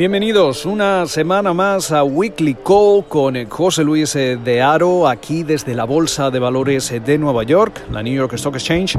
Bienvenidos una semana más a Weekly Call con José Luis eh, de Aro, aquí desde la Bolsa de Valores de Nueva York, la New York Stock Exchange,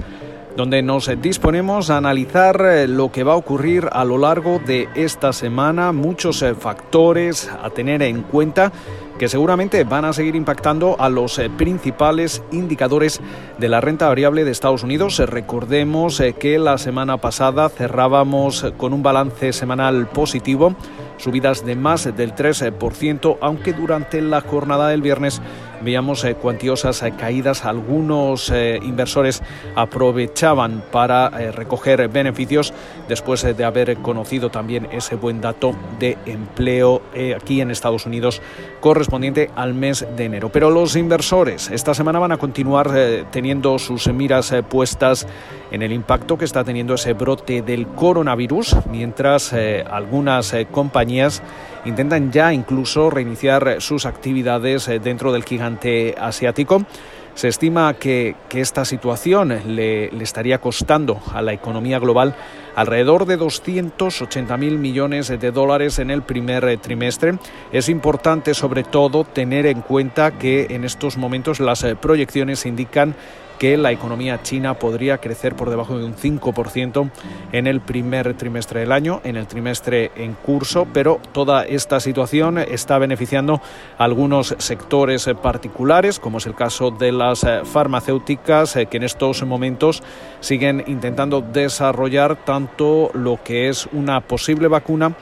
donde nos disponemos a analizar eh, lo que va a ocurrir a lo largo de esta semana, muchos eh, factores a tener en cuenta que seguramente van a seguir impactando a los eh, principales indicadores de la renta variable de Estados Unidos. Recordemos que la semana pasada cerrábamos con un balance semanal positivo, subidas de más del 3%, aunque durante la jornada del viernes veíamos cuantiosas caídas. Algunos inversores aprovechaban para recoger beneficios después de haber conocido también ese buen dato de empleo aquí en Estados Unidos correspondiente al mes de enero. Pero los inversores esta semana van a continuar eh, teniendo sus miras eh, puestas en el impacto que está teniendo ese brote del coronavirus, mientras eh, algunas compañías intentan ya incluso reiniciar sus actividades dentro del gigante asiático. Se estima que, esta situación le, estaría costando a la economía global alrededor de 280 mil millones de dólares en el primer trimestre. Es importante sobre todo tener en cuenta que en estos momentos las proyecciones indican que la economía china podría crecer por debajo de un 5% en el primer trimestre del año, en el trimestre en curso, pero toda esta situación está beneficiando a algunos sectores particulares, como es el caso de las farmacéuticas, eh, que en estos momentos siguen intentando desarrollar tanto lo que es una posible vacuna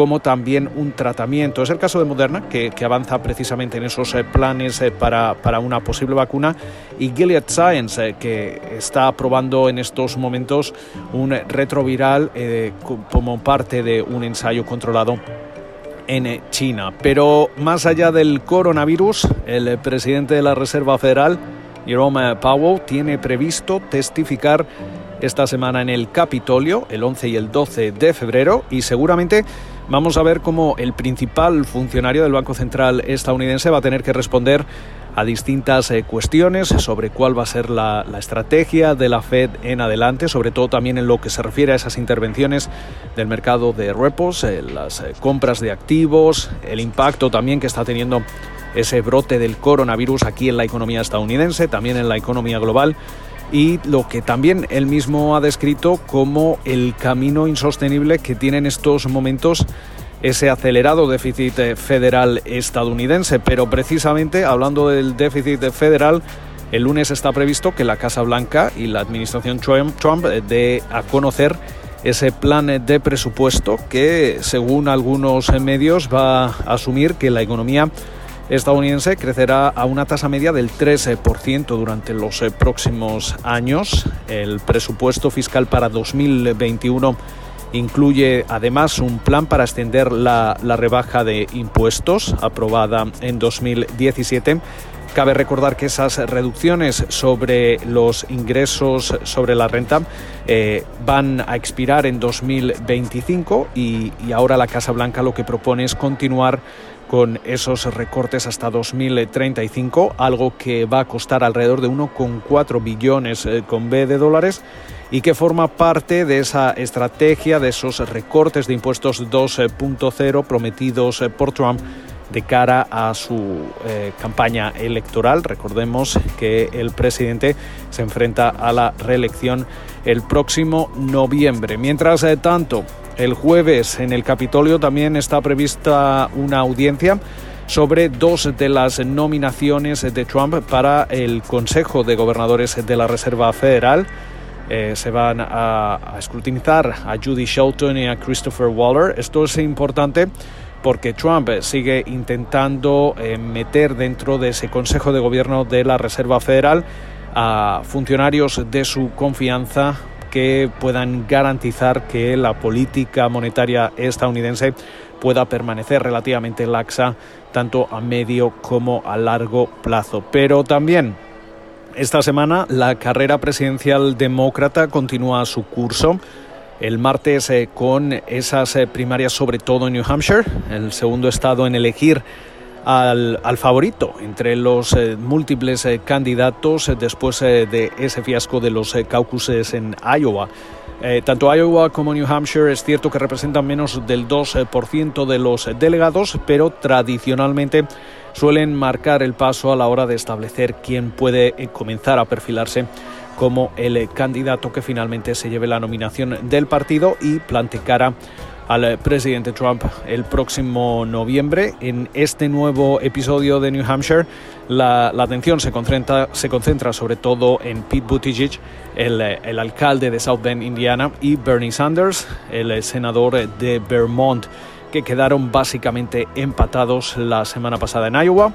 como también un tratamiento. Es el caso de Moderna, que, avanza precisamente en esos eh, planes eh, para, una posible vacuna, y Gilead Science, eh, que está probando en estos momentos un retroviral como parte de un ensayo controlado en China. Pero más allá del coronavirus, el presidente de la Reserva Federal, Jerome Powell, tiene previsto testificar esta semana en el Capitolio, el 11 y el 12 de febrero, y seguramente vamos a ver cómo el principal funcionario del Banco Central estadounidense va a tener que responder a distintas eh, cuestiones sobre cuál va a ser la, estrategia de la Fed en adelante, sobre todo también en lo que se refiere a esas intervenciones del mercado de repos, eh, las eh, compras de activos, el impacto también que está teniendo ese brote del coronavirus aquí en la economía estadounidense, también en la economía global y lo que también él mismo ha descrito como el camino insostenible que tiene en estos momentos ese acelerado déficit federal estadounidense. Pero precisamente hablando del déficit federal, el lunes está previsto que la Casa Blanca y la administración Trump dé a conocer ese plan de presupuesto que, según algunos medios, va a asumir que la economía estadounidense crecerá a una tasa media del 13% durante los eh, próximos años. El presupuesto fiscal para 2021 incluye además un plan para extender la, rebaja de impuestos aprobada en 2017. Cabe recordar que esas reducciones sobre los ingresos sobre la renta eh, van a expirar en 2025 y, y ahora la Casa Blanca lo que propone es continuar con esos recortes hasta 2035, algo que va a costar alrededor de 1,4 billones eh, con B de dólares y que forma parte de esa estrategia de esos recortes de impuestos 2.0 prometidos eh, por Trump de cara a su eh, campaña electoral. Recordemos que el presidente se enfrenta a la reelección el próximo noviembre. Mientras tanto, el jueves en el Capitolio también está prevista una audiencia sobre dos de las nominaciones de Trump para el Consejo de Gobernadores de la Reserva Federal. Eh, se van a, a, escrutinizar a Judy Shelton y a Christopher Waller. Esto es importante porque Trump sigue intentando eh, meter dentro de ese Consejo de Gobierno de la Reserva Federal a funcionarios de su confianza que puedan garantizar que la política monetaria estadounidense pueda permanecer relativamente laxa tanto a medio como a largo plazo. Pero también esta semana la carrera presidencial demócrata continúa su curso. El martes eh, con esas eh, primarias sobre todo en New Hampshire, el segundo estado en elegir al, favorito entre los eh, múltiples eh, candidatos eh, después de ese fiasco de los caucuses en Iowa. tanto Iowa como New Hampshire es cierto que representan menos del 2% de los delegados, pero tradicionalmente suelen marcar el paso a la hora de establecer quién puede comenzar a perfilarse como el candidato que finalmente se lleve la nominación del partido y plante cara al presidente Trump el próximo noviembre. En este nuevo episodio de New Hampshire, la, atención se concentra, se concentra sobre todo en Pete Buttigieg, el, el alcalde de South Bend, Indiana, y Bernie Sanders, el senador de Vermont, que quedaron básicamente empatados la semana pasada en Iowa.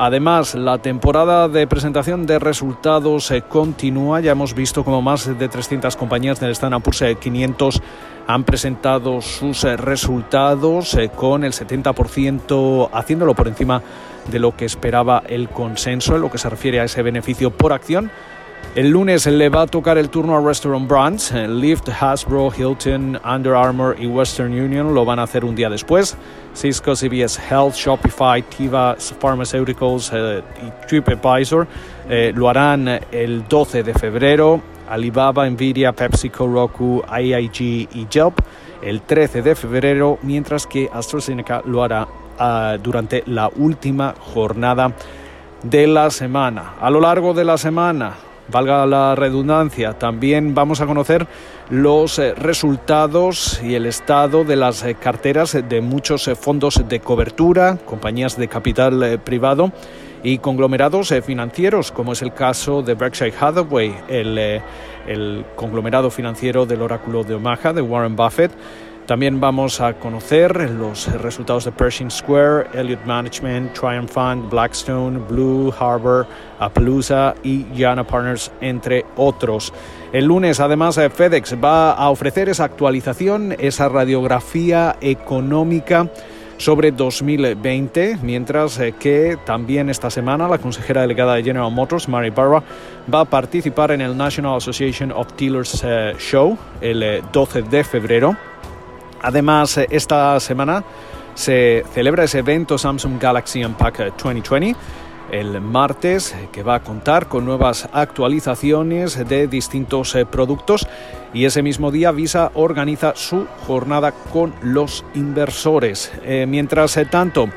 Además, la temporada de presentación de resultados se continúa. Ya hemos visto como más de 300 compañías del Standard Poor's 500 han presentado sus eh, resultados eh, con el 70% haciéndolo por encima de lo que esperaba el consenso en lo que se refiere a ese beneficio por acción. El lunes le va a tocar el turno a Restaurant Brands. Eh, Lyft, Hasbro, Hilton, Under Armour y Western Union lo van a hacer un día después. Cisco, CBS Health, Shopify, Tiva Pharmaceuticals y TripAdvisor lo harán el 12 de febrero. Alibaba, Nvidia, PepsiCo, Roku, IIG y Yelp el 13 de febrero, mientras que AstraZeneca lo hará ah, durante la última jornada de la semana. A lo largo de la semana, valga la redundancia, también vamos a conocer los eh, resultados y el estado de las eh, carteras de muchos eh, fondos de cobertura, compañías de capital privado y conglomerados financieros, como es el caso de Berkshire Hathaway, el, el conglomerado financiero del oráculo de Omaha, de Warren Buffett. También vamos a conocer los resultados de Pershing Square, Elliott Management, Triumph Fund, Blackstone, Blue Harbor, Appaloosa y Yana Partners, entre otros. El lunes, además, eh, FedEx va a ofrecer esa actualización, esa radiografía económica sobre 2020, mientras eh, que también esta semana la consejera delegada de General Motors, Mary Barra, va a participar en el National Association of Dealers eh, Show el 12 eh, de febrero. Además, esta semana se celebra ese evento Samsung Galaxy Unpack 2020 el martes, que va a contar con nuevas actualizaciones de distintos eh, productos y ese mismo día Visa organiza su jornada con los inversores. Eh, mientras eh, tanto,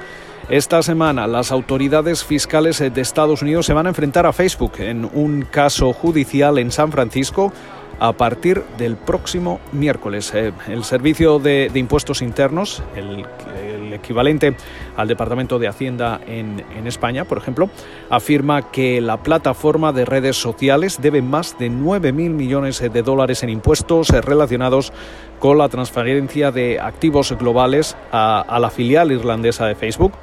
esta semana las autoridades fiscales de Estados Unidos se van a enfrentar a Facebook en un caso judicial en San Francisco a partir del próximo miércoles. el Servicio de, Impuestos Internos, el, equivalente al Departamento de Hacienda en, España, por ejemplo, afirma que la plataforma de redes sociales debe más de 9.000 millones de dólares en impuestos relacionados con la transferencia de activos globales a, la filial irlandesa de Facebook.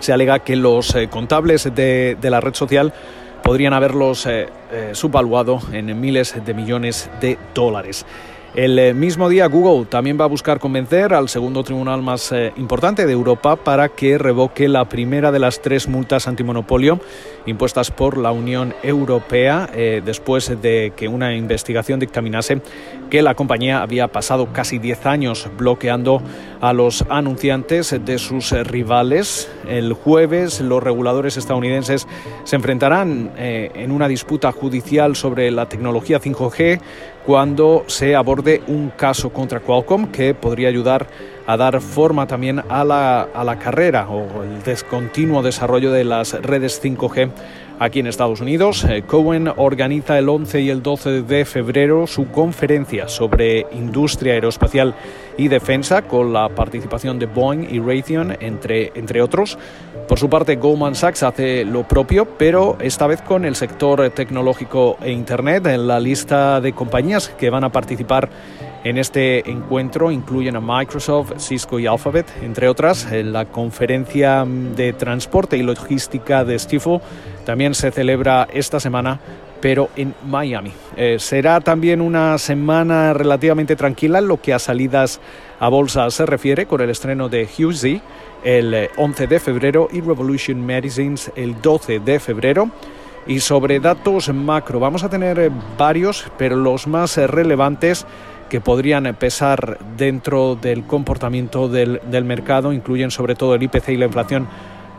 Se alega que los eh, contables de, la red social podrían haberlos eh, eh, subvaluado en miles de millones de dólares. El eh, mismo día Google también va a buscar convencer al segundo tribunal más eh, importante de Europa para que revoque la primera de las tres multas antimonopolio impuestas por la Unión Europea eh, después de que una investigación dictaminase que la compañía había pasado casi 10 años bloqueando a los anunciantes de sus rivales. El jueves los reguladores estadounidenses se enfrentarán en una disputa judicial sobre la tecnología 5G cuando se aborde un caso contra Qualcomm que podría ayudar a dar forma también a la, a la carrera o el descontinuo desarrollo de las redes 5G aquí en Estados Unidos. Eh, Cohen organiza el 11 y el 12 de febrero su conferencia sobre industria aeroespacial y defensa con la participación de Boeing y Raytheon, entre, entre otros. Por su parte, Goldman Sachs hace lo propio, pero esta vez con el sector tecnológico e Internet. En la lista de compañías que van a participar en este encuentro incluyen a Microsoft, Cisco y Alphabet, entre otras. En la conferencia de transporte y logística de Stifel también se celebra esta semana pero en Miami. Eh, será también una semana relativamente tranquila en lo que a salidas a bolsa se refiere, con el estreno de Husey el 11 de febrero y Revolution Medicines el 12 de febrero. Y sobre datos macro, vamos a tener eh, varios, pero los más eh, relevantes que podrían pesar dentro del comportamiento del, del mercado incluyen sobre todo el IPC y la inflación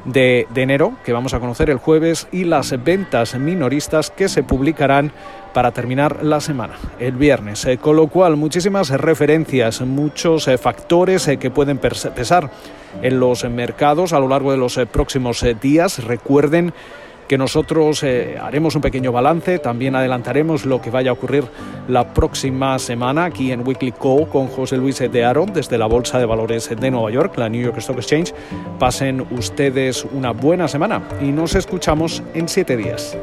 de, enero, que vamos a conocer el jueves, y las ventas minoristas que se publicarán para terminar la semana, el viernes. Eh, con lo cual, muchísimas referencias, muchos eh, factores eh, que pueden pesar en los mercados a lo largo de los próximos días. Recuerden que nosotros eh, haremos un pequeño balance, también adelantaremos lo que vaya a ocurrir la próxima semana aquí en Weekly Call con José Luis de Aro desde la Bolsa de Valores de Nueva York, la New York Stock Exchange. Pasen ustedes una buena semana y nos escuchamos en siete días.